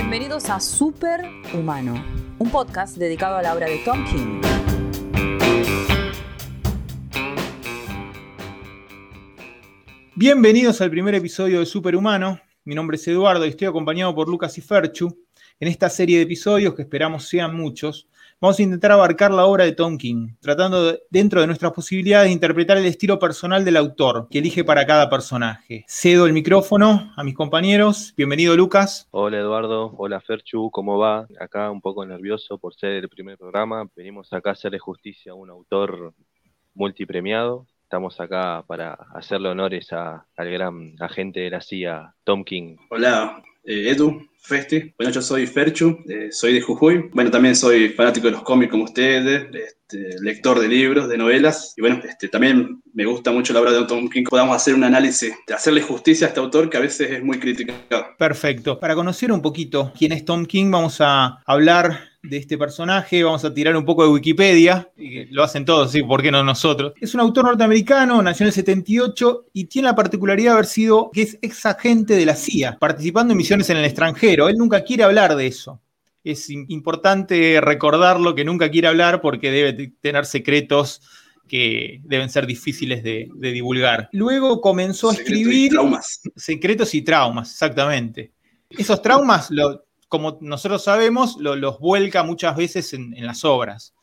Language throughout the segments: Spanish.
Bienvenidos a Super Humano, un podcast dedicado a la obra de Tom King. Bienvenidos al primer episodio de Superhumano. Mi nombre es Eduardo y estoy acompañado por Lucas y Ferchu. En esta serie de episodios, que esperamos sean muchos, vamos a intentar abarcar la obra de Tom King, tratando de- dentro de nuestras posibilidades de interpretar el estilo personal del autor que elige para cada personaje. Cedo el micrófono a mis compañeros. Bienvenido, Lucas. Hola Eduardo, hola Ferchu, ¿cómo va? Acá un poco nervioso por ser el primer programa. Venimos acá a hacerle justicia a un autor multipremiado. Estamos acá para hacerle honores a- al gran agente de la CIA, Tom King. Hola, eh, Edu, Festi. Bueno, yo soy Ferchu, eh, soy de Jujuy. Bueno, también soy fanático de los cómics como ustedes, este, lector de libros, de novelas. Y bueno, este, también me gusta mucho la obra de Tom King. Podamos hacer un análisis, de hacerle justicia a este autor que a veces es muy criticado. Perfecto. Para conocer un poquito quién es Tom King, vamos a hablar de este personaje, vamos a tirar un poco de Wikipedia, y lo hacen todos, sí, ¿por qué no nosotros? Es un autor norteamericano, nació en el 78 y tiene la particularidad de haber sido que es ex agente de la CIA, participando en misiones en el extranjero. Él nunca quiere hablar de eso. Es im- importante recordarlo que nunca quiere hablar porque debe tener secretos que deben ser difíciles de, de divulgar. Luego comenzó a Secretos y escribir Traumas. secretos y traumas, exactamente. Esos traumas, lo- como nosotros sabemos, lo- los vuelca muchas veces en, en las obras,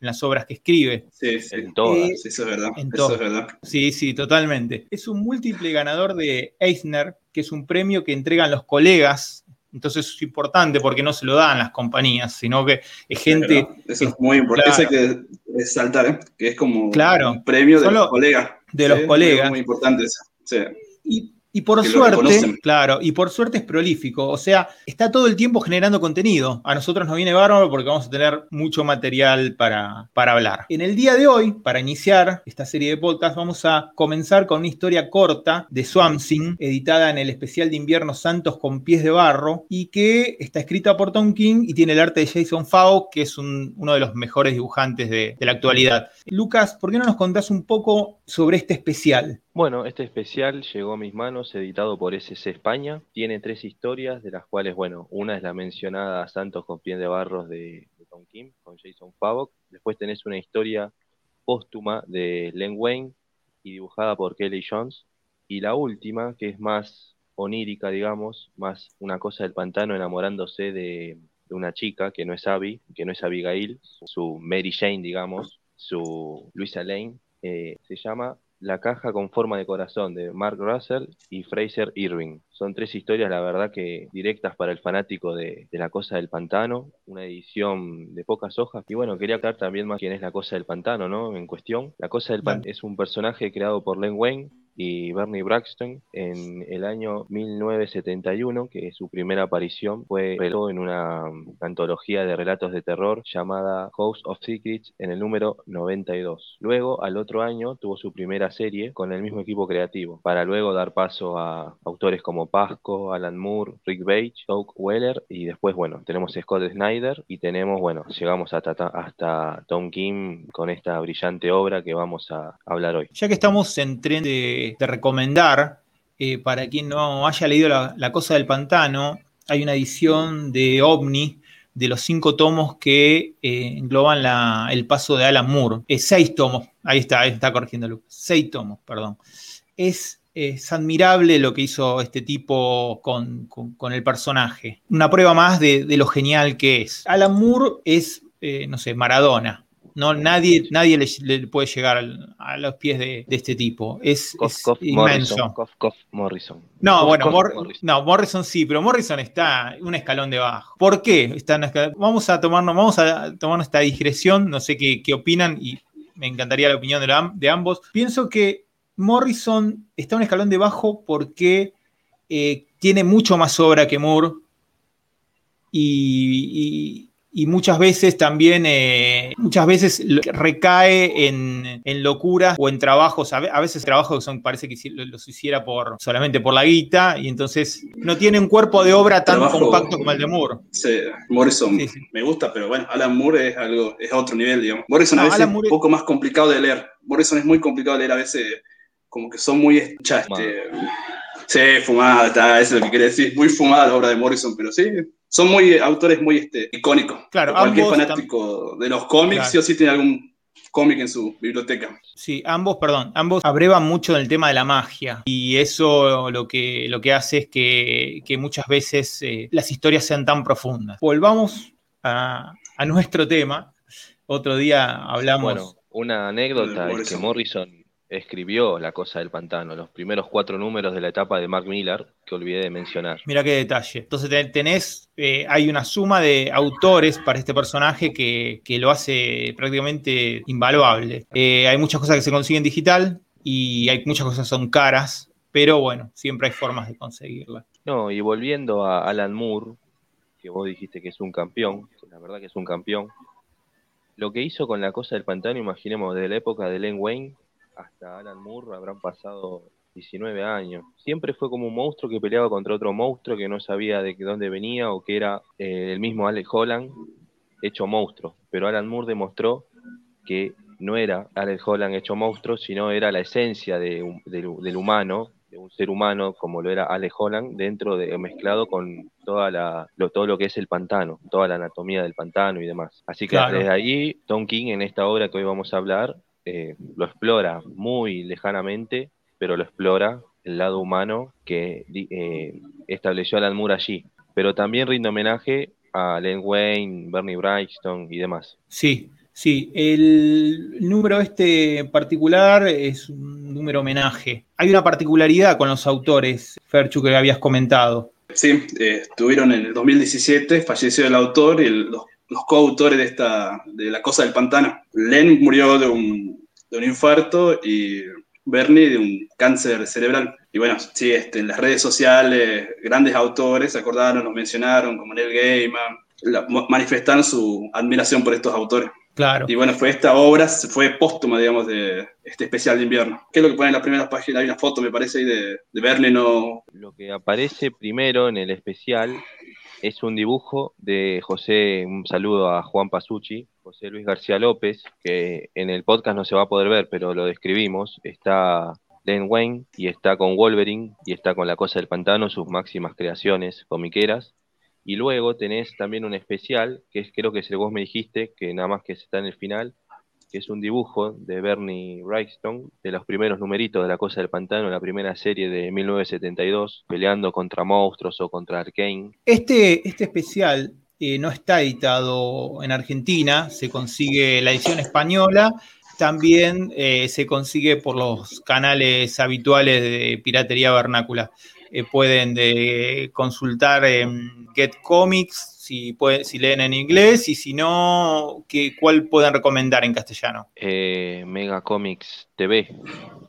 en las obras que escribe. Sí, sí. En todas. Eh, eso es verdad. en Eso es verdad. Sí, sí, totalmente. Es un múltiple ganador de Eisner, que es un premio que entregan los colegas. Entonces es importante porque no se lo dan las compañías, sino que es Es gente verdad. Eso es muy importante. Claro. Eso hay que resaltar, ¿eh? que es como Claro. un premio de Solo los colegas. de los Sí, colegas. Muy importante eso. Sí. Y, y por suerte, claro, y por suerte es prolífico. O sea, está todo el tiempo generando contenido. A nosotros nos viene bárbaro porque vamos a tener mucho material para, para hablar. En el día de hoy, para iniciar esta serie de podcast, vamos a comenzar con una historia corta de Swamp Thing, editada en el especial de invierno Santos con pies de barro, y que está escrita por Tom King y tiene el arte de Jason Fao, que es un- uno de los mejores dibujantes de, de la actualidad. Lucas, ¿por qué no nos contás un poco sobre este especial? Bueno, este especial llegó a mis manos, editado por SC España. Tiene tres historias, de las cuales, bueno, una es la mencionada Santos con pies de barros de, Tom King, con Jason Favok. Después tenés una historia póstuma de Len Wayne y dibujada por Kelly Jones. Y la última, que es más onírica, digamos, más una cosa del pantano enamorándose de, de una chica que no es Abby, que no es Abigail, su Mary Jane, digamos, su Luisa Lane, eh, se llama La caja con forma de corazón de Mark Russell y Fraser Irving. Son tres historias, la verdad, que directas para el fanático de, de La Cosa del Pantano, una edición de pocas hojas. Y bueno, quería aclarar también más quién es La Cosa del Pantano, ¿no? En cuestión. La Cosa del Pantano es un personaje creado por Len Wayne y Bernie Braxton en el año 1971, que es su primera aparición, fue en una antología de relatos de terror llamada House of Secrets en el número 92. Luego, al otro año, tuvo su primera serie con el mismo equipo creativo, para luego dar paso a autores como Pasco, Alan Moore, Rick Page, Doug Weller y después, bueno, tenemos Scott Snyder y tenemos, bueno, llegamos hasta, hasta Tom King con esta brillante obra que vamos a hablar hoy. Ya que estamos en tren de, de recomendar, eh, para quien no haya leído la, Cosa del Pantano, hay una edición de OVNI de los cinco tomos que eh, engloban la, el paso de Alan Moore. Seis tomos, ahí está, ahí está corrigiendo Lucas. Seis tomos, perdón. Es, es, admirable lo que hizo este tipo con, con, el personaje. Una prueba más de, de, lo genial que es. Alan Moore es, eh, no sé, Maradona. No, nadie, nadie le, le puede llegar al, a los pies de, de este tipo. Es, Cof, es Cof, inmenso. Morrison, Cof, Morrison. No, bueno, Mor Morrison. no, Morrison sí, pero Morrison está un escalón debajo. ¿Por qué? Está en? Vamos a tomarnos, vamos a tomarnos esta digresión, no sé qué, qué opinan y me encantaría la opinión de, la, de, ambos. Pienso que Morrison está un escalón debajo porque eh, tiene mucho más obra que Moore y, y muchas veces también, eh, muchas veces recae en, en, locuras o en trabajos, a veces trabajos que son, parece que los hiciera por, solamente por la guita, y entonces no tiene un cuerpo de obra tan Trabajo, compacto como el de Moore. Sí, Morrison sí, sí. me gusta, pero bueno, Alan Moore es algo, es otro nivel, digamos. Morrison no, a veces es un poco más complicado de leer. Morrison es muy complicado de leer, a veces como que son muy este, Sí, fumada, está, eso es lo que quería decir. Muy fumada la obra de Morrison, pero sí, son muy autores muy este, icónicos. Claro, Cualquier ambos fanático de los cómics, Claro. sí o sí tiene algún cómic en su biblioteca. Sí, ambos, perdón, ambos abrevan mucho del tema de la magia y eso lo que, lo que hace es que, que muchas veces eh, las historias sean tan profundas. Volvamos a, a nuestro tema. Otro día hablamos... Bueno, una anécdota es que. Morrison escribió La Cosa del Pantano, los primeros cuatro números de la etapa de Mark Millar, que olvidé de mencionar. Mira qué detalle. Entonces te- tenés, eh, hay una suma de autores para este personaje que, que lo hace prácticamente invaluable. Eh, hay muchas cosas que se consiguen digital y hay muchas cosas que son caras, pero bueno, siempre hay formas de conseguirlas. No, y volviendo a Alan Moore, que vos dijiste que es un campeón, que la verdad que es un campeón, lo que hizo con La Cosa del Pantano, imaginemos, desde la época de Len Wayne hasta Alan Moore habrán pasado 19 años. Siempre fue como un monstruo que peleaba contra otro monstruo que no sabía de dónde venía o que era eh, el mismo Alex Holland hecho monstruo. Pero Alan Moore demostró que no era Alex Holland hecho monstruo, sino era la esencia de del, del humano, de un ser humano como lo era Alex Holland, dentro de mezclado con toda la, lo, todo lo que es el pantano, toda la anatomía del pantano y demás. Así que Claro. desde ahí, Tom King en esta obra que hoy vamos a hablar eh, lo explora muy lejanamente, pero lo explora el lado humano que eh, estableció Alan Moore allí. Pero también rinde homenaje a Len Wayne, Bernie Wrightson y demás. Sí, sí. El número este particular es un número homenaje. Hay una particularidad con los autores, Ferchu, que habías comentado. Sí, eh, estuvieron en el 2017, falleció el autor y el- los, los coautores de, esta, de La Cosa del Pantano. Len murió de un, de un infarto y Bernie de un cáncer cerebral. Y bueno, sí, este, en las redes sociales, grandes autores se acordaron, los mencionaron, como Neil Gaiman, la- manifestaron su admiración por estos autores. Claro. Y bueno, fue esta obra, fue póstuma, digamos, de este especial de invierno. ¿Qué es lo que pone en las primeras páginas? Hay una foto, me parece, ahí de, de Bernie, no, Lo que aparece primero en el especial es un dibujo de José, un saludo a Juan Pasucci, José Luis García López, que en el podcast no se va a poder ver, pero lo describimos. Está Len Wayne y está con Wolverine y está con La Cosa del Pantano, sus máximas creaciones comiqueras. Y luego tenés también un especial, que es, creo que es el vos me dijiste, que nada más que está en el final, que es un dibujo de Bernie Wrightson, de los primeros numeritos de La Cosa del Pantano, la primera serie de 1972, peleando contra monstruos o contra Arkane. Este, este especial eh, no está editado en Argentina, se consigue la edición española, también eh, se consigue por los canales habituales de piratería vernácula. Eh, pueden de, consultar en Get Comics si, puede- si leen en inglés y si no, ¿qué, ¿cuál pueden recomendar en castellano? Eh, Mega Comics TV,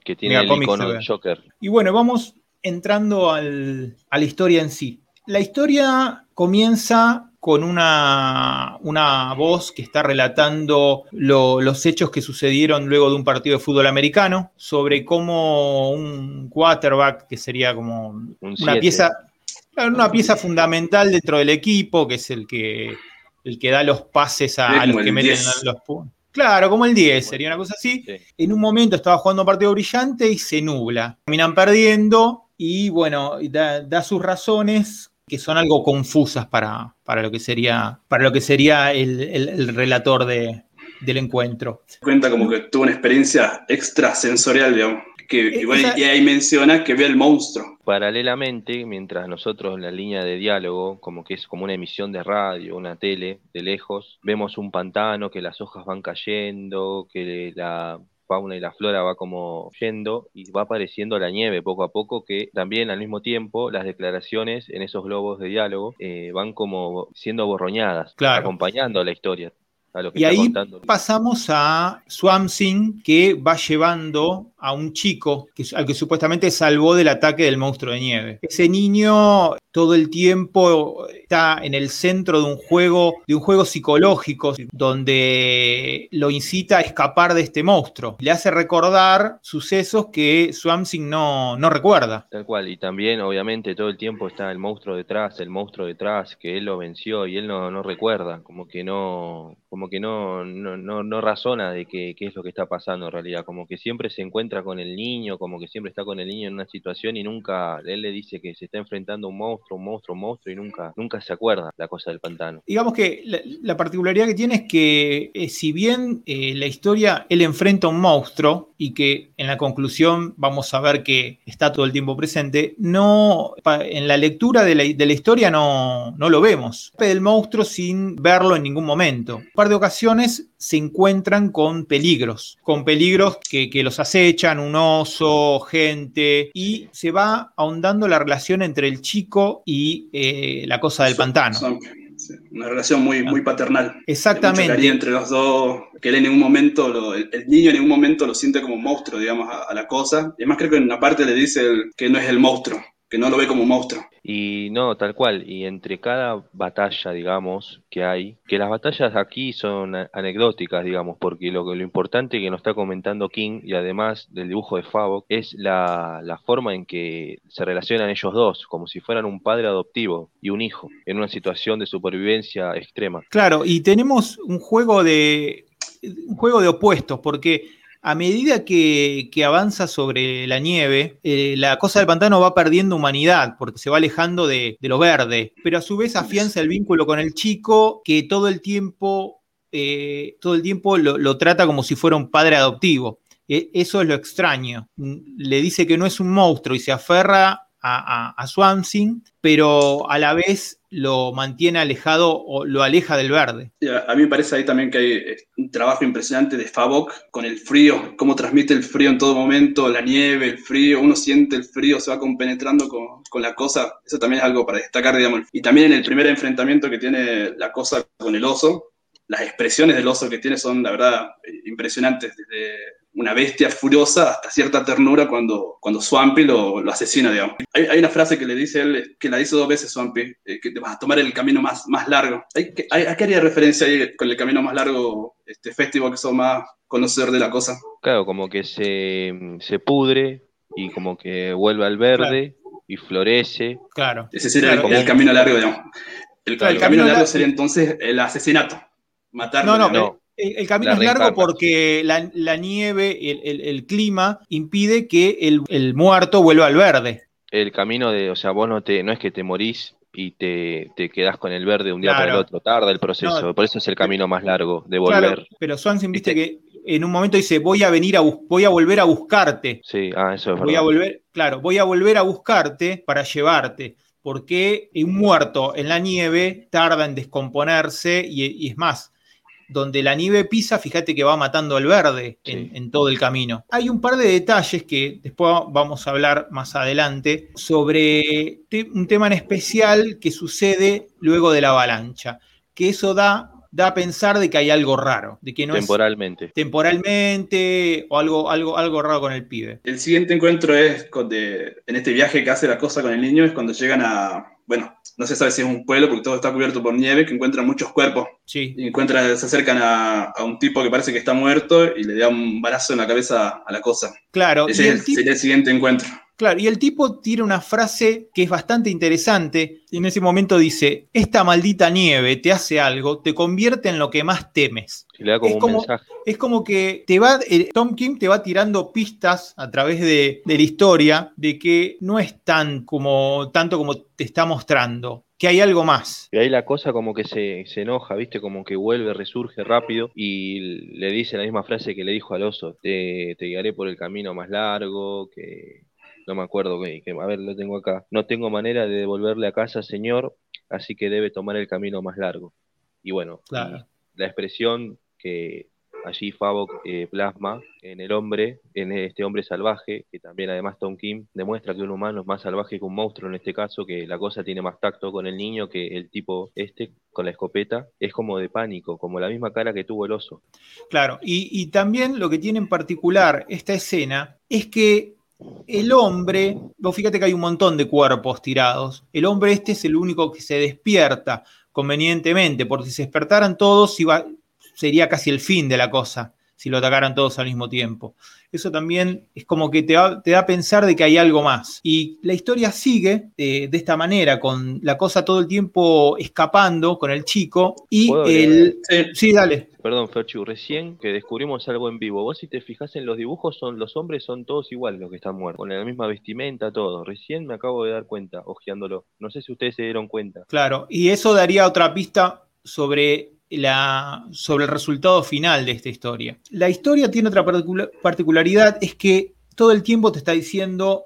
que tiene Mega el Comics icono del Joker. Y bueno, vamos entrando al- a la historia en sí. La historia comienza con una, una voz que está relatando lo- los hechos que sucedieron luego de un partido de fútbol americano, sobre cómo un quarterback, que sería como Un una siete. pieza, claro, una pieza fundamental dentro del equipo, que es el que, el que da los pases a, los que meten 10. los puntos. Claro, como el 10, sería una cosa así Sí. en un momento estaba jugando un partido brillante y se nubla. Terminan perdiendo y bueno, da, da sus razones que son algo confusas para, para lo que sería, para lo que sería el, el- el relator de- del encuentro. cuenta como que tuvo una experiencia extrasensorial, digamos. Que, y, bueno, Esa- y ahí menciona que ve el monstruo. Paralelamente, mientras nosotros en la línea de diálogo, como que es como una emisión de radio, una tele, de lejos, vemos un pantano, que las hojas van cayendo, que la fauna y la flora va como yendo y va apareciendo la nieve poco a poco, que también al mismo tiempo las declaraciones en esos globos de diálogo eh, van como siendo borroñadas, Claro. acompañando a la historia, a lo que Y está ahí contando. pasamos a Swamp Thing, que va llevando a un chico que, al que supuestamente salvó del ataque del monstruo de nieve. Ese niño todo el tiempo está en el centro de un juego, de un juego psicológico, donde lo incita a escapar de este monstruo. Le hace recordar sucesos que Swamp Thing no, no recuerda. Tal cual, y también obviamente todo el tiempo está el monstruo detrás, el monstruo detrás, que él lo venció y él no, no recuerda, como que no, como que no, no, no, no razona de qué, qué es lo que está pasando en realidad, como que siempre se encuentra con el niño, como que siempre está con el niño en una situación y nunca, él le dice que se está enfrentando a un monstruo, un monstruo, un monstruo y nunca, nunca se acuerda la cosa del pantano. Digamos que la, particularidad que tiene es que eh, si bien eh, la historia, él enfrenta a un monstruo y que en la conclusión vamos a ver que está todo el tiempo presente, no, en la lectura de la, historia no, no lo vemos. El monstruo sin verlo en ningún momento. Un par de ocasiones se encuentran con peligros, con peligros que, los acechan, un oso, gente, y se va ahondando la relación entre el chico y eh, la cosa del pantano. una relación muy, muy paternal. Exactamente. entre los dos, que él en ningún momento, el, niño en ningún momento lo siente como un monstruo, digamos, a, la cosa. Y además creo que en una parte le dice que no es el monstruo, que no lo ve como un monstruo. Y no, tal cual. Y entre cada batalla, digamos, que hay, que las batallas aquí son anecdóticas, digamos, porque lo, lo importante que nos está comentando King, y además del dibujo de Favok, es la, la forma en que se relacionan ellos dos, como si fueran un padre adoptivo y un hijo, en una situación de supervivencia extrema. Claro, y tenemos un juego de un juego de opuestos, porque a medida que, avanza sobre la nieve, eh, la cosa del pantano va perdiendo humanidad porque se va alejando de, lo verde, pero a su vez afianza el vínculo con el chico que todo el tiempo, eh, todo el tiempo lo, trata como si fuera un padre adoptivo. E, eso es lo extraño. Le dice que no es un monstruo y se aferra a, a, pero a la vez lo mantiene alejado o lo aleja del verde. A mí me parece ahí también que hay un trabajo impresionante de Favok con el frío, cómo transmite el frío en todo momento, la nieve, el frío, uno siente el frío, se va compenetrando con, con la cosa, eso también es algo para destacar, digamos. Y también en el primer enfrentamiento que tiene la cosa con el oso, las expresiones del oso que tiene son, la verdad, impresionantes, desde una bestia furiosa hasta cierta ternura cuando, cuando Swampy lo, lo asesina, digamos. Hay, hay, una frase que le dice él, que la dice dos veces Swampy, eh, que te vas a tomar el camino más, más largo. ¿Hay, hay, ¿A qué haría referencia ahí con el camino más largo, este festival que son más conocedor de la cosa? Claro, como que se, se pudre y como que vuelve al verde y florece. Claro. Ese sería el, camino largo, digamos. El, camino, largo sería entonces el asesinato. Matar. No, no, no. El, camino es largo porque la, nieve, el, clima, impide que el, muerto vuelva al verde. El camino de, o sea, vos no te, no es que te morís y te, te quedás con el verde un día para el otro, tarda el proceso, por eso es el camino más largo de volver. pero Swanson viste que en un momento dice, voy a venir a voy a volver a buscarte. Sí, ah, eso es voy a volver, claro, voy a volver a buscarte para llevarte porque un muerto en la nieve tarda en descomponerse y, es más, donde la nieve pisa, fíjate que va matando al verde en, todo el camino. Hay un par de detalles que después vamos a hablar más adelante sobre un tema en especial que sucede luego de la avalancha, que eso da da a pensar de que hay algo raro, de que no temporalmente. temporalmente o algo, algo, algo raro con el pibe. El siguiente encuentro es en este viaje que hace la cosa con el niño, es cuando llegan a, bueno, no se sabe si es un pueblo porque todo está cubierto por nieve, que encuentran muchos cuerpos. Sí. Y encuentran, se acercan a, un tipo que parece que está muerto y le da un balazo en la cabeza a la cosa. Claro. Ese es el, el siguiente encuentro. Claro, y el tipo tira una frase que es bastante interesante. Y en ese momento dice: Esta maldita nieve te hace algo, te convierte en lo que más temes. le da como es, un como, mensaje. es como que te va, eh, Tom Kim te va tirando pistas a través de, la historia de que no es tan como, tanto como te está mostrando que hay algo más. Y ahí la cosa como que se, se, enoja, ¿viste? Como que vuelve, resurge rápido y le dice la misma frase que le dijo al oso, te, te guiaré por el camino más largo, que no me acuerdo, que, a ver, lo tengo acá. No tengo manera de devolverle a casa, señor, así que debe tomar el camino más largo. Y bueno, la expresión que allí Favok eh, plasma en el hombre, en este hombre salvaje, que también además Tom Kim demuestra que un humano es más salvaje que un monstruo en este caso, que la cosa tiene más tacto con el niño que el tipo este con la escopeta, es como de pánico, como la misma cara que tuvo el oso. Claro, y, y también lo que tiene en particular esta escena es que el hombre, vos fíjate que hay un montón de cuerpos tirados, el hombre este es el único que se despierta convenientemente, porque si se despertaran todos sería casi el fin de la cosa. Si lo atacaran todos al mismo tiempo. Eso también es como que te, da a pensar de que hay algo más. Y la historia sigue eh, de esta manera, con la cosa todo el tiempo escapando con el chico y el... Sí. dale. Perdón, Ferchu, recién que descubrimos algo en vivo. Vos si te fijas en los dibujos, son los hombres son todos iguales los que están muertos, con la misma vestimenta, todo. Recién me acabo de dar cuenta, ojeándolo. No sé si ustedes se dieron cuenta. Claro, y eso daría otra pista sobre la, sobre el resultado final de esta historia. La historia tiene otra particularidad, es que todo el tiempo te está diciendo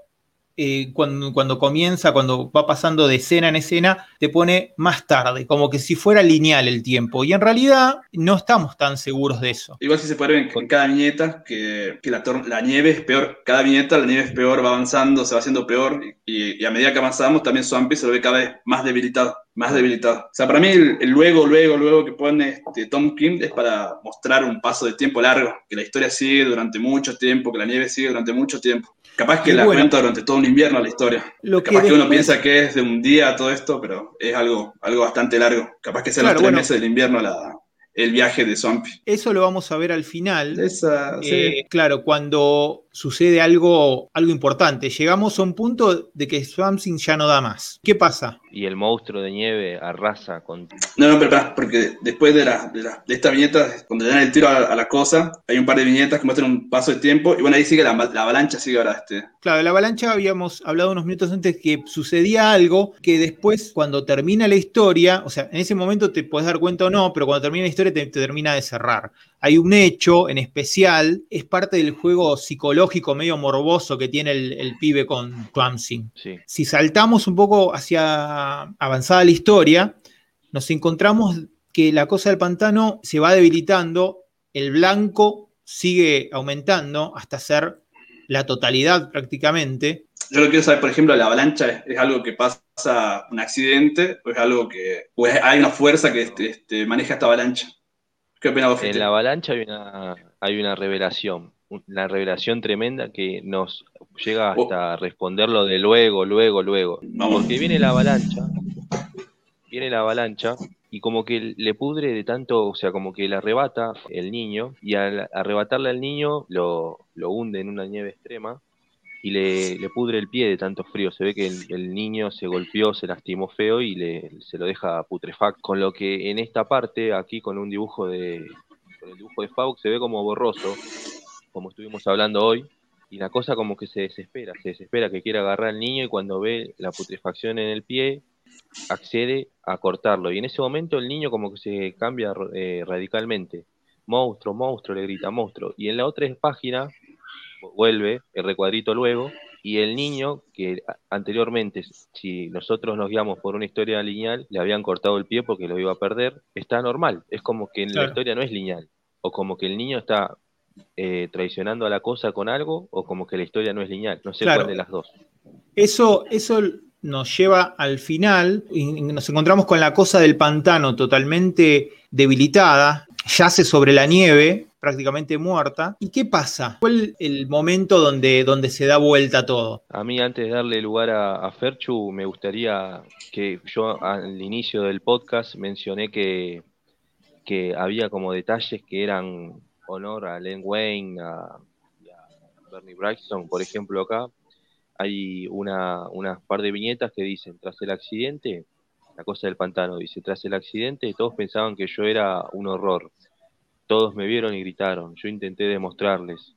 eh, cuando, cuando, comienza, cuando va pasando de escena en escena, te pone más tarde, como que si fuera lineal el tiempo. Y en realidad no estamos tan seguros de eso. Igual si se puede ver con cada viñeta que, que la, la, nieve es peor. Cada viñeta la nieve es peor, va avanzando, se va haciendo peor. Y, a medida que avanzamos, también Swampy se lo ve cada vez más debilitado. Más debilitado. O sea, para mí el, luego, luego, luego que pone este Tom Kim es para mostrar un paso de tiempo largo, que la historia sigue durante mucho tiempo, que la nieve sigue durante mucho tiempo. Capaz que la cuenta durante todo un invierno la historia. Lo Capaz que, uno piensa que es de un día todo esto, pero es algo, algo bastante largo. Capaz que sea los tres meses del invierno la, el viaje de Swampy. Eso lo vamos a ver al final. Eh, claro, cuando sucede algo, algo importante. Llegamos a un punto de que Swamp ya no da más. ¿Qué pasa? Y el monstruo de nieve arrasa con... No, no, pero porque después de, la, de, esta viñeta, cuando le dan el tiro a, la cosa, hay un par de viñetas que muestran un paso de tiempo y bueno, ahí sigue la, avalancha, sigue ahora este. Claro, la avalancha habíamos hablado unos minutos antes que sucedía algo que después, cuando termina la historia, o sea, en ese momento te puedes dar cuenta o no, pero cuando termina la historia te termina de cerrar hay un hecho en especial, es parte del juego psicológico medio morboso que tiene el, pibe con Twamsing. Si saltamos un poco hacia avanzada la historia, nos encontramos que la cosa del pantano se va debilitando, el blanco sigue aumentando hasta ser la totalidad prácticamente. Yo lo quiero saber, por ejemplo, la avalancha es, algo que pasa un accidente o es algo que hay una fuerza que este, este, maneja esta avalancha. En la avalancha hay una, hay una revelación, una revelación tremenda que nos llega oh. hasta responderlo de luego, luego, luego. Porque viene la avalancha, viene la avalancha y como que le pudre de tanto, o sea, como que le arrebata el niño y al arrebatarle al niño lo, lo hunde en una nieve extrema y le, pudre el pie de tanto frío. Se ve que el, niño se golpeó, se lastimó feo y le, se lo deja putrefacto. Con lo que en esta parte, aquí con un dibujo de, con el dibujo de Fauk, se ve como borroso, como estuvimos hablando hoy. Y la cosa como que se desespera, se desespera que quiere agarrar al niño y cuando ve la putrefacción en el pie, accede a cortarlo. Y en ese momento el niño como que se cambia eh, radicalmente. Monstruo, monstruo, le grita monstruo. Y en la otra página vuelve el recuadrito luego, y el niño, que anteriormente, si nosotros nos guiamos por una historia lineal, le habían cortado el pie porque lo iba a perder, está normal. Es como que en la historia no es lineal. O como que el niño está eh, traicionando a la cosa con algo, o como que la historia no es lineal. No sé cuál de las dos. Eso, eso nos lleva al final y nos encontramos con la cosa del pantano totalmente debilitada, yace sobre la nieve, prácticamente muerta. ¿Y qué pasa? ¿Cuál el momento donde, donde se da vuelta todo? A mí, antes de darle lugar a, Ferchu, me gustaría que yo al inicio del podcast mencioné que, que había como detalles que eran honor a Len Wayne, a, a Bernie Braxton, por ejemplo, acá. Hay una, unas par de viñetas que dicen, tras el accidente, la cosa del pantano, dice, tras el accidente todos pensaban que yo era un horror. Todos me vieron y gritaron. Yo intenté demostrarles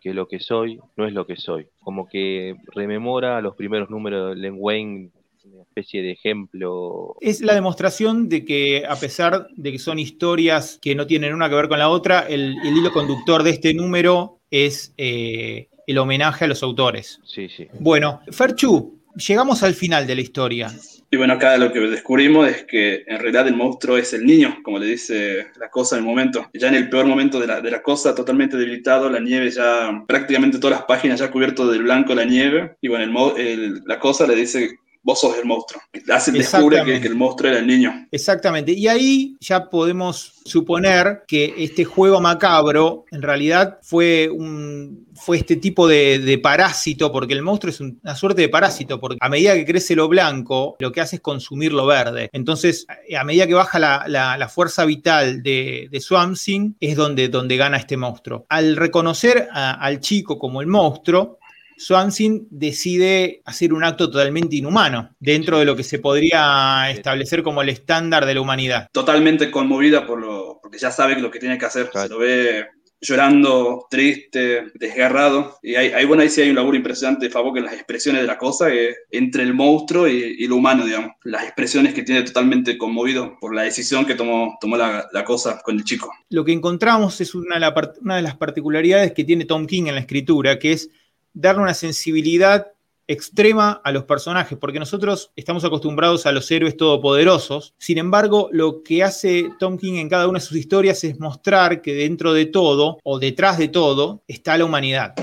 que lo que soy no es lo que soy. Como que rememora los primeros números de Len Wayne, una especie de ejemplo. Es la demostración de que a pesar de que son historias que no tienen una que ver con la otra, el, hilo conductor de este número es eh, el homenaje a los autores. Sí, sí. Bueno, Ferchu, llegamos al final de la historia. Y bueno, acá lo que descubrimos es que en realidad el monstruo es el niño, como le dice la cosa en el momento. Ya en el peor momento de la, de la cosa, totalmente debilitado, la nieve ya, prácticamente todas las páginas ya cubierto del blanco la nieve. Y bueno, el, la cosa le dice vos sos el monstruo. Hace, descubre que, que, el monstruo era el niño. Exactamente. Y ahí ya podemos suponer que este juego macabro en realidad fue, un, fue este tipo de, parásito, porque el monstruo es una suerte de parásito, porque a medida que crece lo blanco, lo que hace es consumir lo verde. Entonces, a medida que baja la, fuerza vital de, de Swamp es donde, donde gana este monstruo. Al reconocer al chico como el monstruo, Swansea decide hacer un acto totalmente inhumano dentro de lo que se podría establecer como el estándar de la humanidad. Totalmente conmovida por lo, porque ya sabe lo que tiene que hacer. Se lo ve llorando, triste, desgarrado. Y ahí, bueno, ahí sí hay un laburo impresionante de Favok en las expresiones de la cosa, entre el monstruo y, lo humano, digamos. Las expresiones que tiene totalmente conmovido por la decisión que tomó, tomó la, cosa con el chico. Lo que encontramos es una, una de las particularidades que tiene Tom King en la escritura, que es darle una sensibilidad extrema a los personajes, porque nosotros estamos acostumbrados a los héroes todopoderosos. Sin embargo, lo que hace Tom King en cada una de sus historias es mostrar que dentro de todo, o detrás de todo, está la humanidad.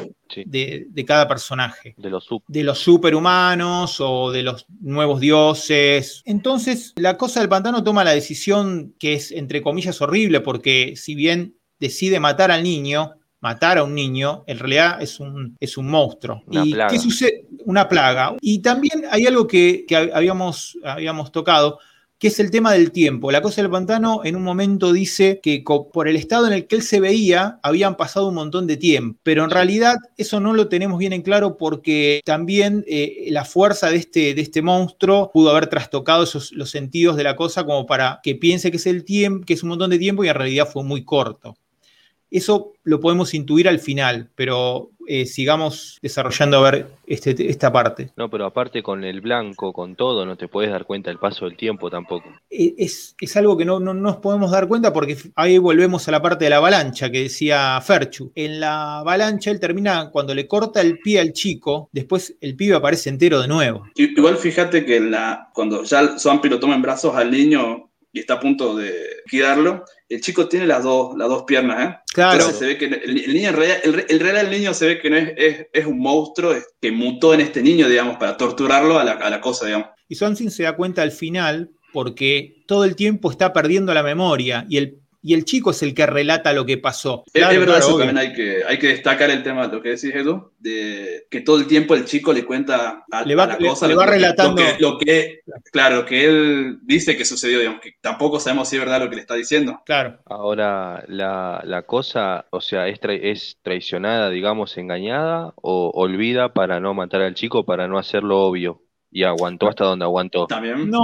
De, cada personaje. De los, de los superhumanos o de los nuevos dioses. Entonces, la cosa del pantano toma la decisión que es, entre comillas, horrible, porque si bien decide matar al niño, matar a un niño, en realidad es un, es un monstruo. Una ¿Y plaga. qué sucede? Una plaga. Y también hay algo que, habíamos, habíamos tocado, que es el tema del tiempo. La cosa del pantano en un momento dice que por el estado en el que él se veía, habían pasado un montón de tiempo, pero en realidad eso no lo tenemos bien en claro porque también eh, la fuerza de este, de este monstruo pudo haber trastocado esos, los sentidos de la cosa como para que piense que es el tiempo, que es un montón de tiempo y en realidad fue muy corto. Eso lo podemos intuir al final, pero eh, sigamos desarrollando a ver este, esta parte. No, pero aparte con el blanco, con todo, no te puedes dar cuenta del paso del tiempo tampoco. Eh, es, algo que no, nos podemos dar cuenta porque ahí volvemos a la parte de la avalancha que decía Ferchu. En la avalancha él termina cuando le corta el pie al chico, después el pibe aparece entero de nuevo. Igual fíjate que la, cuando ya Swampy lo toma en brazos al niño y está a punto de liquidarlo, el chico tiene las dos, las dos piernas, ¿eh? Claro. se ve que el, niño en realidad, el, real niño se ve que no es, es, un monstruo que mutó en este niño, digamos, para torturarlo a la, a la cosa, digamos. Y Swansea se da cuenta al final porque todo el tiempo está perdiendo la memoria y el y el chico es el que relata lo que pasó. es, verdad, eso también hay que, hay que destacar el tema, de lo que decís, Edu, de que todo el tiempo el chico le cuenta a, le va, la cosa. Le, va relatando. Lo que, claro, que él dice que sucedió, digamos, que tampoco sabemos si es verdad lo que le está diciendo. Claro. Ahora, la, la cosa, o sea, es, es traicionada, digamos, engañada, o olvida para no matar al chico, para no hacerlo obvio y aguantó hasta donde aguantó. También, no,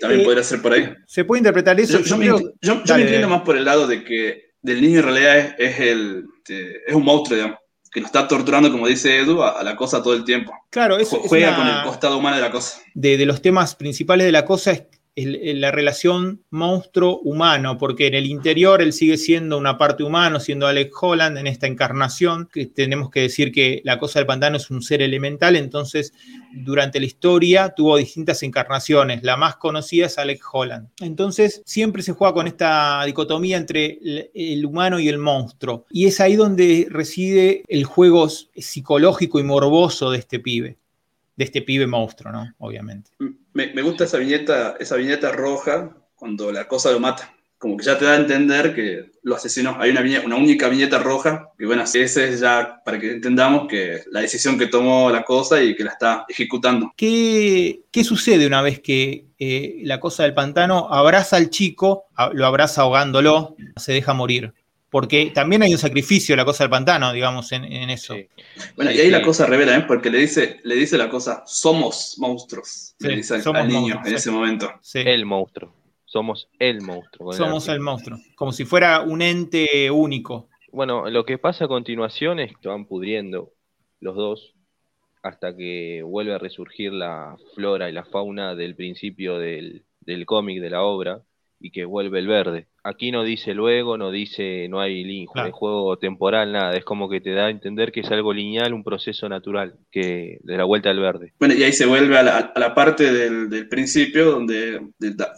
también eh, podría ser por ahí. Se puede interpretar eso. Yo, me, entiendo más por el lado de que del niño en realidad es, el, es un monstruo, digamos, que lo está torturando, como dice Edu, a, la cosa todo el tiempo. Claro, eso juega con el costado humano de la cosa. De, de los temas principales de la cosa es la relación monstruo-humano, porque en el interior él sigue siendo una parte humano, siendo Alex Holland en esta encarnación, que tenemos que decir que la cosa del pantano es un ser elemental, entonces durante la historia tuvo distintas encarnaciones, la más conocida es Alex Holland. Entonces siempre se juega con esta dicotomía entre el humano y el monstruo, y es ahí donde reside el juego psicológico y morboso de este pibe de este pibe monstruo, ¿no? Obviamente. Me, gusta esa viñeta, esa viñeta roja cuando la cosa lo mata. Como que ya te da a entender que los asesinos, hay una, una única viñeta roja, y bueno, ese es ya para que entendamos que la decisión que tomó la cosa y que la está ejecutando. ¿Qué, qué sucede una vez que eh, la cosa del pantano abraza al chico, lo abraza ahogándolo, se deja morir? Porque también hay un sacrificio la cosa del pantano, digamos, en, eso. Bueno, y ahí la cosa revela, ¿eh? porque le dice, le dice la cosa, somos monstruos, le dice al niño en ese momento. El monstruo, somos el monstruo. Somos el monstruo, como si fuera un ente único. Bueno, lo que pasa a continuación es que van pudriendo los dos hasta que vuelve a resurgir la flora y la fauna del principio del, del cómic, de la obra, y que vuelve el verde. Aquí no dice luego, no dice, no hay juego temporal, nada. Es como que te da a entender que es algo lineal, un proceso natural, que de la vuelta al verde. Bueno, y ahí se vuelve a la, parte del, principio, donde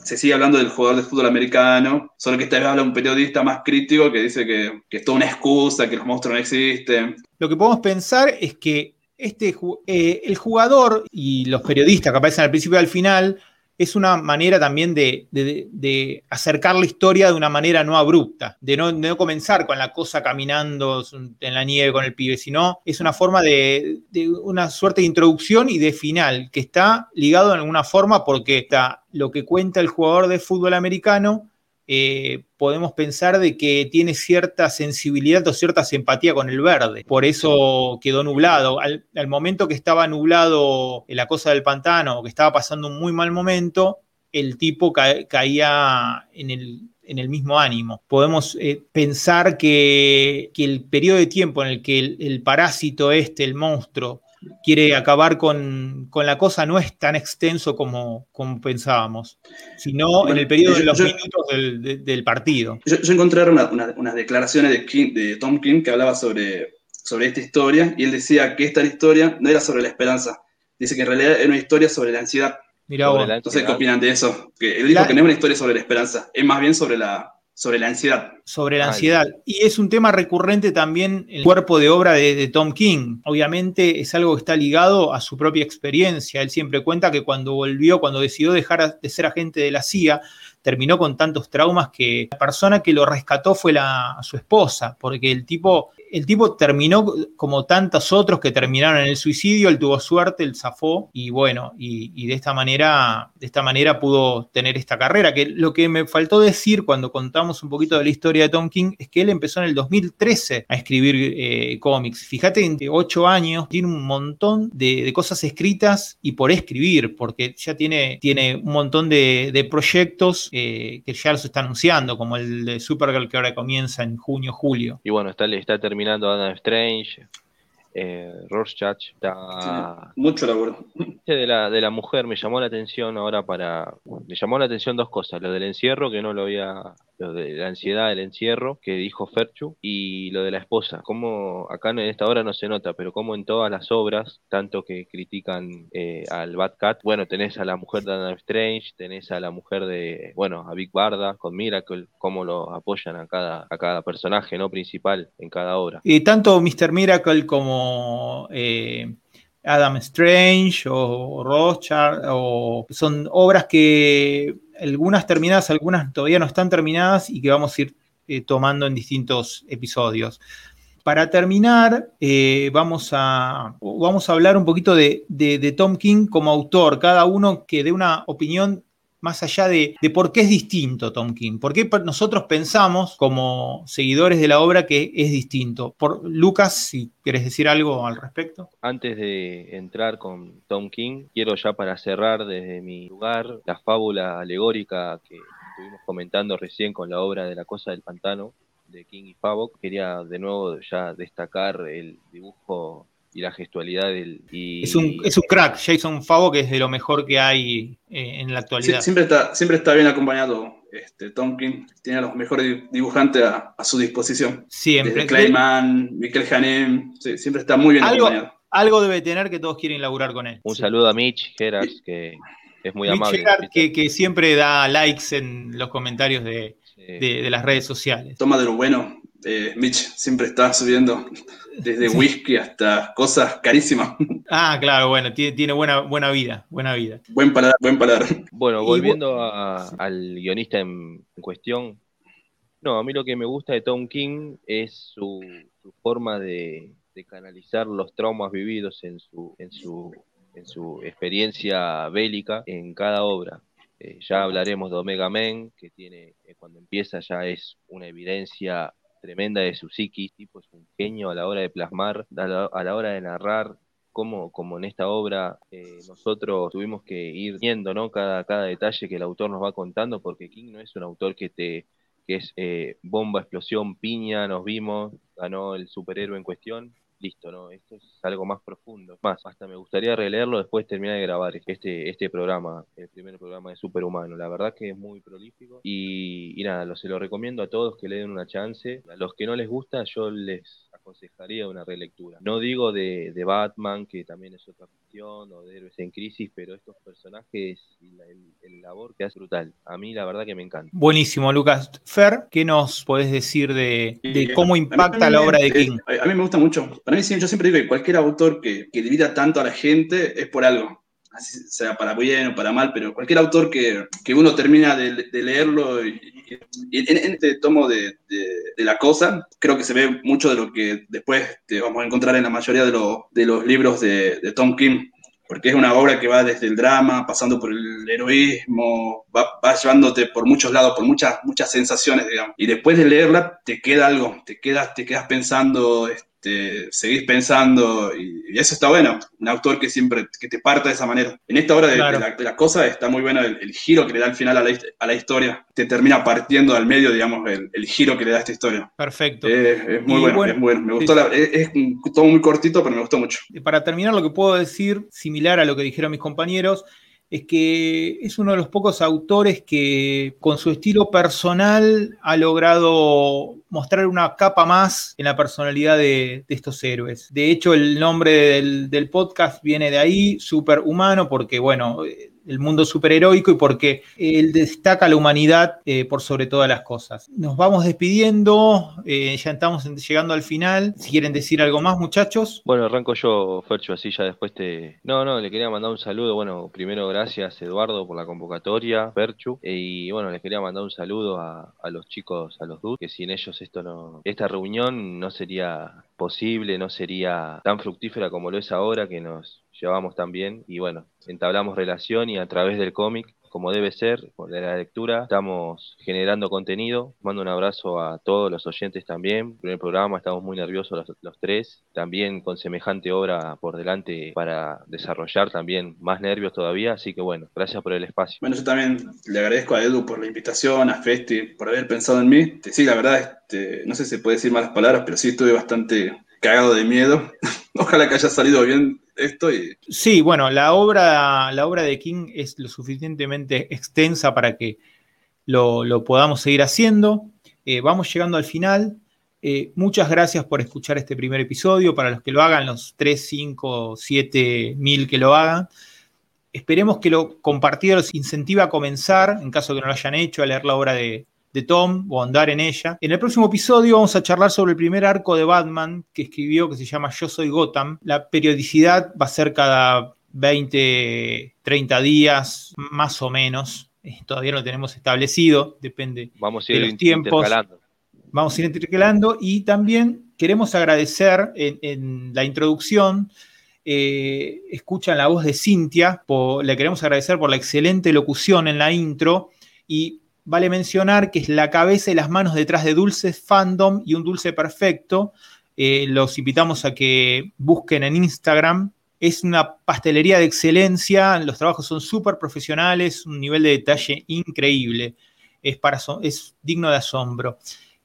se sigue hablando del jugador de fútbol americano, solo que esta vez habla un periodista más crítico que dice que, que es toda una excusa, que los monstruos no existen. Lo que podemos pensar es que este, eh, el jugador y los periodistas que aparecen al principio y al final es una manera también de, acercar la historia de una manera no abrupta, de no, comenzar con la cosa caminando en la nieve con el pibe, sino es una forma de, una suerte de introducción y de final, que está ligado de alguna forma porque está lo que cuenta el jugador de fútbol americano eh, podemos pensar de que tiene cierta sensibilidad o cierta simpatía con el verde. Por eso quedó nublado. Al, momento que estaba nublado en la cosa del pantano, que estaba pasando un muy mal momento, el tipo caía en el, mismo ánimo. Podemos eh, pensar que, el periodo de tiempo en el que el parásito este, el monstruo, quiere acabar con, la cosa no es tan extenso como, como pensábamos, sino en el periodo de los minutos del, partido. Yo, encontré unas declaraciones de, de, Tom King que hablaba sobre, sobre esta historia y él decía que esta historia no era sobre la esperanza, dice que en realidad era una historia sobre la ansiedad. Mira Entonces, ¿qué opinan de eso? Que él dijo que no es una historia sobre la esperanza, es más bien sobre la, sobre la ansiedad. Sobre la ansiedad. Y es un tema recurrente también en el cuerpo de obra de, Tom King. Obviamente es algo que está ligado a su propia experiencia. Él siempre cuenta que cuando volvió, cuando decidió dejar de ser agente de la CIA, terminó con tantos traumas que la persona que lo rescató fue la, su esposa, porque el tipo el tipo terminó como tantos otros que terminaron en el suicidio, él tuvo suerte, él zafó y bueno, y, de esta manera, de esta manera pudo tener esta carrera. Que lo que me faltó decir cuando contamos un poquito de la historia de Tom King es que él empezó en el 2013 a escribir eh, cómics. Fíjate, en ocho años tiene un montón de, cosas escritas y por escribir, porque ya tiene, tiene un montón de, proyectos eh, que ya los está anunciando, como el de Supergirl que ahora comienza en junio, julio. Y bueno, está, está terminando terminando Adam Strange, eh, Rorschach, está... mucho laburo. De la, de la mujer me llamó la atención ahora para... Me llamó la atención dos cosas, lo del encierro, que no lo había lo de la ansiedad del encierro que dijo Ferchu y lo de la esposa. Como acá en esta obra no se nota, pero como en todas las obras, tanto que critican eh, al Bad Cat, bueno, tenés a la mujer de Adam Strange, tenés a la mujer de, bueno, a Big Barda con Miracle, cómo lo apoyan a cada, a cada personaje no principal en cada obra. Y tanto Mr. Miracle como eh, Adam Strange o Rothschild, o son obras que algunas terminadas, algunas todavía no están terminadas y que vamos a ir eh, tomando en distintos episodios. Para terminar, eh, vamos, a, vamos a hablar un poquito de, de, Tom King como autor, cada uno que dé una opinión más allá de, por qué es distinto Tom King, por qué nosotros pensamos como seguidores de la obra que es distinto. Por, Lucas, si quieres decir algo al respecto. Antes de entrar con Tom King, quiero ya para cerrar desde mi lugar la fábula alegórica que estuvimos comentando recién con la obra de La Cosa del Pantano de King y Favok. Quería de nuevo ya destacar el dibujo y la gestualidad del... es, un, es un crack, Jason Favo, que es de lo mejor que hay eh, en la actualidad. siempre, está, siempre está bien acompañado este, Tomkin, tiene a los mejores dibujantes a, su disposición. Siempre. Desde Clayman, Miquel Hanem, siempre está muy bien acompañado. Algo debe tener que todos quieren laburar con él. Un saludo a Mitch Geras, que es muy amable. Gerard, que, que, siempre da likes en los comentarios de, de, las redes sociales. Toma de lo bueno. Eh, Mitch siempre está subiendo desde whisky hasta cosas carísimas. Ah, claro, bueno, tiene, buena, buena vida, buena vida. Buen paladar, buen paladar. Bueno, volviendo al guionista en, cuestión, no, a mí lo que me gusta de Tom King es su, forma de, canalizar los traumas vividos en su, en su, en su experiencia bélica en cada obra. Eh, ya hablaremos de Omega Men, que tiene, eh, cuando empieza ya es una evidencia tremenda de su psiquis, tipo es un genio a la hora de plasmar, a la, hora de narrar, como, como en esta obra eh, nosotros tuvimos que ir viendo ¿no? cada, cada detalle que el autor nos va contando, porque King no es un autor que te que es eh, bomba, explosión, piña, nos vimos, ganó el superhéroe en cuestión, listo, ¿no? Esto es algo más profundo. Más, hasta me gustaría releerlo después de terminar de grabar este, este programa, el primer programa de Superhumano. La verdad que es muy prolífico y, nada, lo, se lo recomiendo a todos que le den una chance. A los que no les gusta, yo les aconsejaría una relectura. No digo de, Batman, que también es otra cuestión, o de Héroes en Crisis, pero estos personajes y el, labor que hace brutal. A mí la verdad que me encanta. Buenísimo, Lucas. Fer, ¿qué nos podés decir de, cómo impacta la obra de King? A mí me gusta mucho. Para mí, yo siempre digo que cualquier autor que, que divida tanto a la gente es por algo así sea para bien o para mal, pero cualquier autor que, que uno termina de, leerlo en, este tomo de, de, la cosa, creo que se ve mucho de lo que después te vamos a encontrar en la mayoría de, de los libros de, Tom Kim, porque es una obra que va desde el drama, pasando por el heroísmo, va, va, llevándote por muchos lados, por muchas, muchas sensaciones, digamos. Y después de leerla, te queda algo, te quedas, te quedas pensando, te seguís pensando y, eso está bueno. Un autor que siempre que te parta de esa manera. En esta obra de, la, cosa está muy bueno el, giro que le da al final a la, historia. Te termina partiendo al medio, digamos, el, giro que le da a esta historia. Perfecto. es muy bueno, es bueno. Me gustó es, todo muy cortito, pero me gustó mucho. Para terminar, lo que puedo decir, similar a lo que dijeron mis compañeros, es que es uno de los pocos autores que con su estilo personal ha logrado mostrar una capa más en la personalidad de, estos héroes. De hecho, el nombre del, del podcast viene de ahí, superhumano, porque bueno, el mundo superheroico y porque él destaca la humanidad eh, por sobre todas las cosas. Nos vamos despidiendo, eh, ya estamos llegando al final. Si quieren decir algo más, muchachos. Bueno, arranco yo, Fercho, así ya después te... No, no, le quería mandar un saludo. Bueno, primero gracias, Eduardo, por la convocatoria, Ferchu. Y bueno, les quería mandar un saludo a, los chicos, a los dudes, que sin ellos esto no... Esta reunión no sería posible, no sería tan fructífera como lo es ahora, que nos llevamos tan bien. Y bueno, entablamos relación y a través del cómic, como debe ser, de la lectura, estamos generando contenido. Mando un abrazo a todos los oyentes también. Primer programa, estamos muy nerviosos los, tres. También con semejante obra por delante para desarrollar también más nervios todavía. Así que bueno, gracias por el espacio. Bueno, yo también le agradezco a Edu por la invitación, a Festi por haber pensado en mí. Sí, la verdad, este, no sé si se puede decir malas palabras, pero sí estuve bastante cagado de miedo. Ojalá que haya salido bien esto. Sí, bueno, la obra, la obra de King es lo suficientemente extensa para que lo, podamos seguir haciendo. Eh, vamos llegando al final. Eh, muchas gracias por escuchar este primer episodio. Para los que lo hagan, los 3, 5, 7 mil que lo hagan. Esperemos que lo compartido los incentive a comenzar, en caso que no lo hayan hecho, a leer la obra de, de Tom o andar en ella. En el próximo episodio vamos a charlar sobre el primer arco de Batman que escribió que se llama Yo Soy Gotham. La periodicidad va a ser cada 20, 30 días, más o menos. Eh, todavía no lo tenemos establecido, depende vamos a ir de los tiempos. Vamos a ir intercalando y también queremos agradecer en, la introducción eh, escuchan la voz de Cintia, le queremos agradecer por la excelente locución en la intro y vale mencionar que es la cabeza y las manos detrás de Dulces Fandom y un dulce perfecto. Eh, los invitamos a que busquen en Instagram. Es una pastelería de excelencia, los trabajos son súper profesionales, un nivel de detalle increíble. Es, para, es digno de asombro.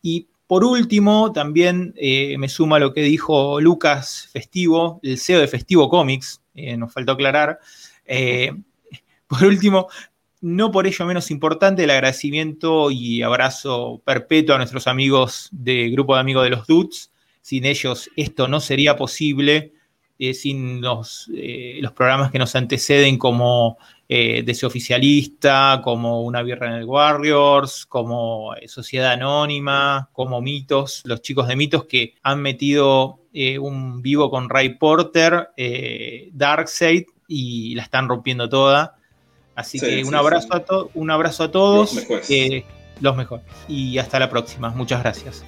Y por último, también eh, me suma lo que dijo Lucas Festivo, el CEO de Festivo Comics, eh, nos faltó aclarar. por último, no por ello menos importante, el agradecimiento y abrazo perpetuo a nuestros amigos del Grupo de Amigos de los Dudes. Sin ellos esto no sería posible, eh, sin los, eh, los, programas que nos anteceden como eh, como Una Birra en el Warriors, como eh, Sociedad Anónima, como Mitos, los chicos de Mitos que han metido un vivo con Ray Porter, Darkseid, y la están rompiendo toda. Así que un, abrazo A un abrazo a todos. Los mejores. los mejores. Y hasta la próxima. Muchas gracias.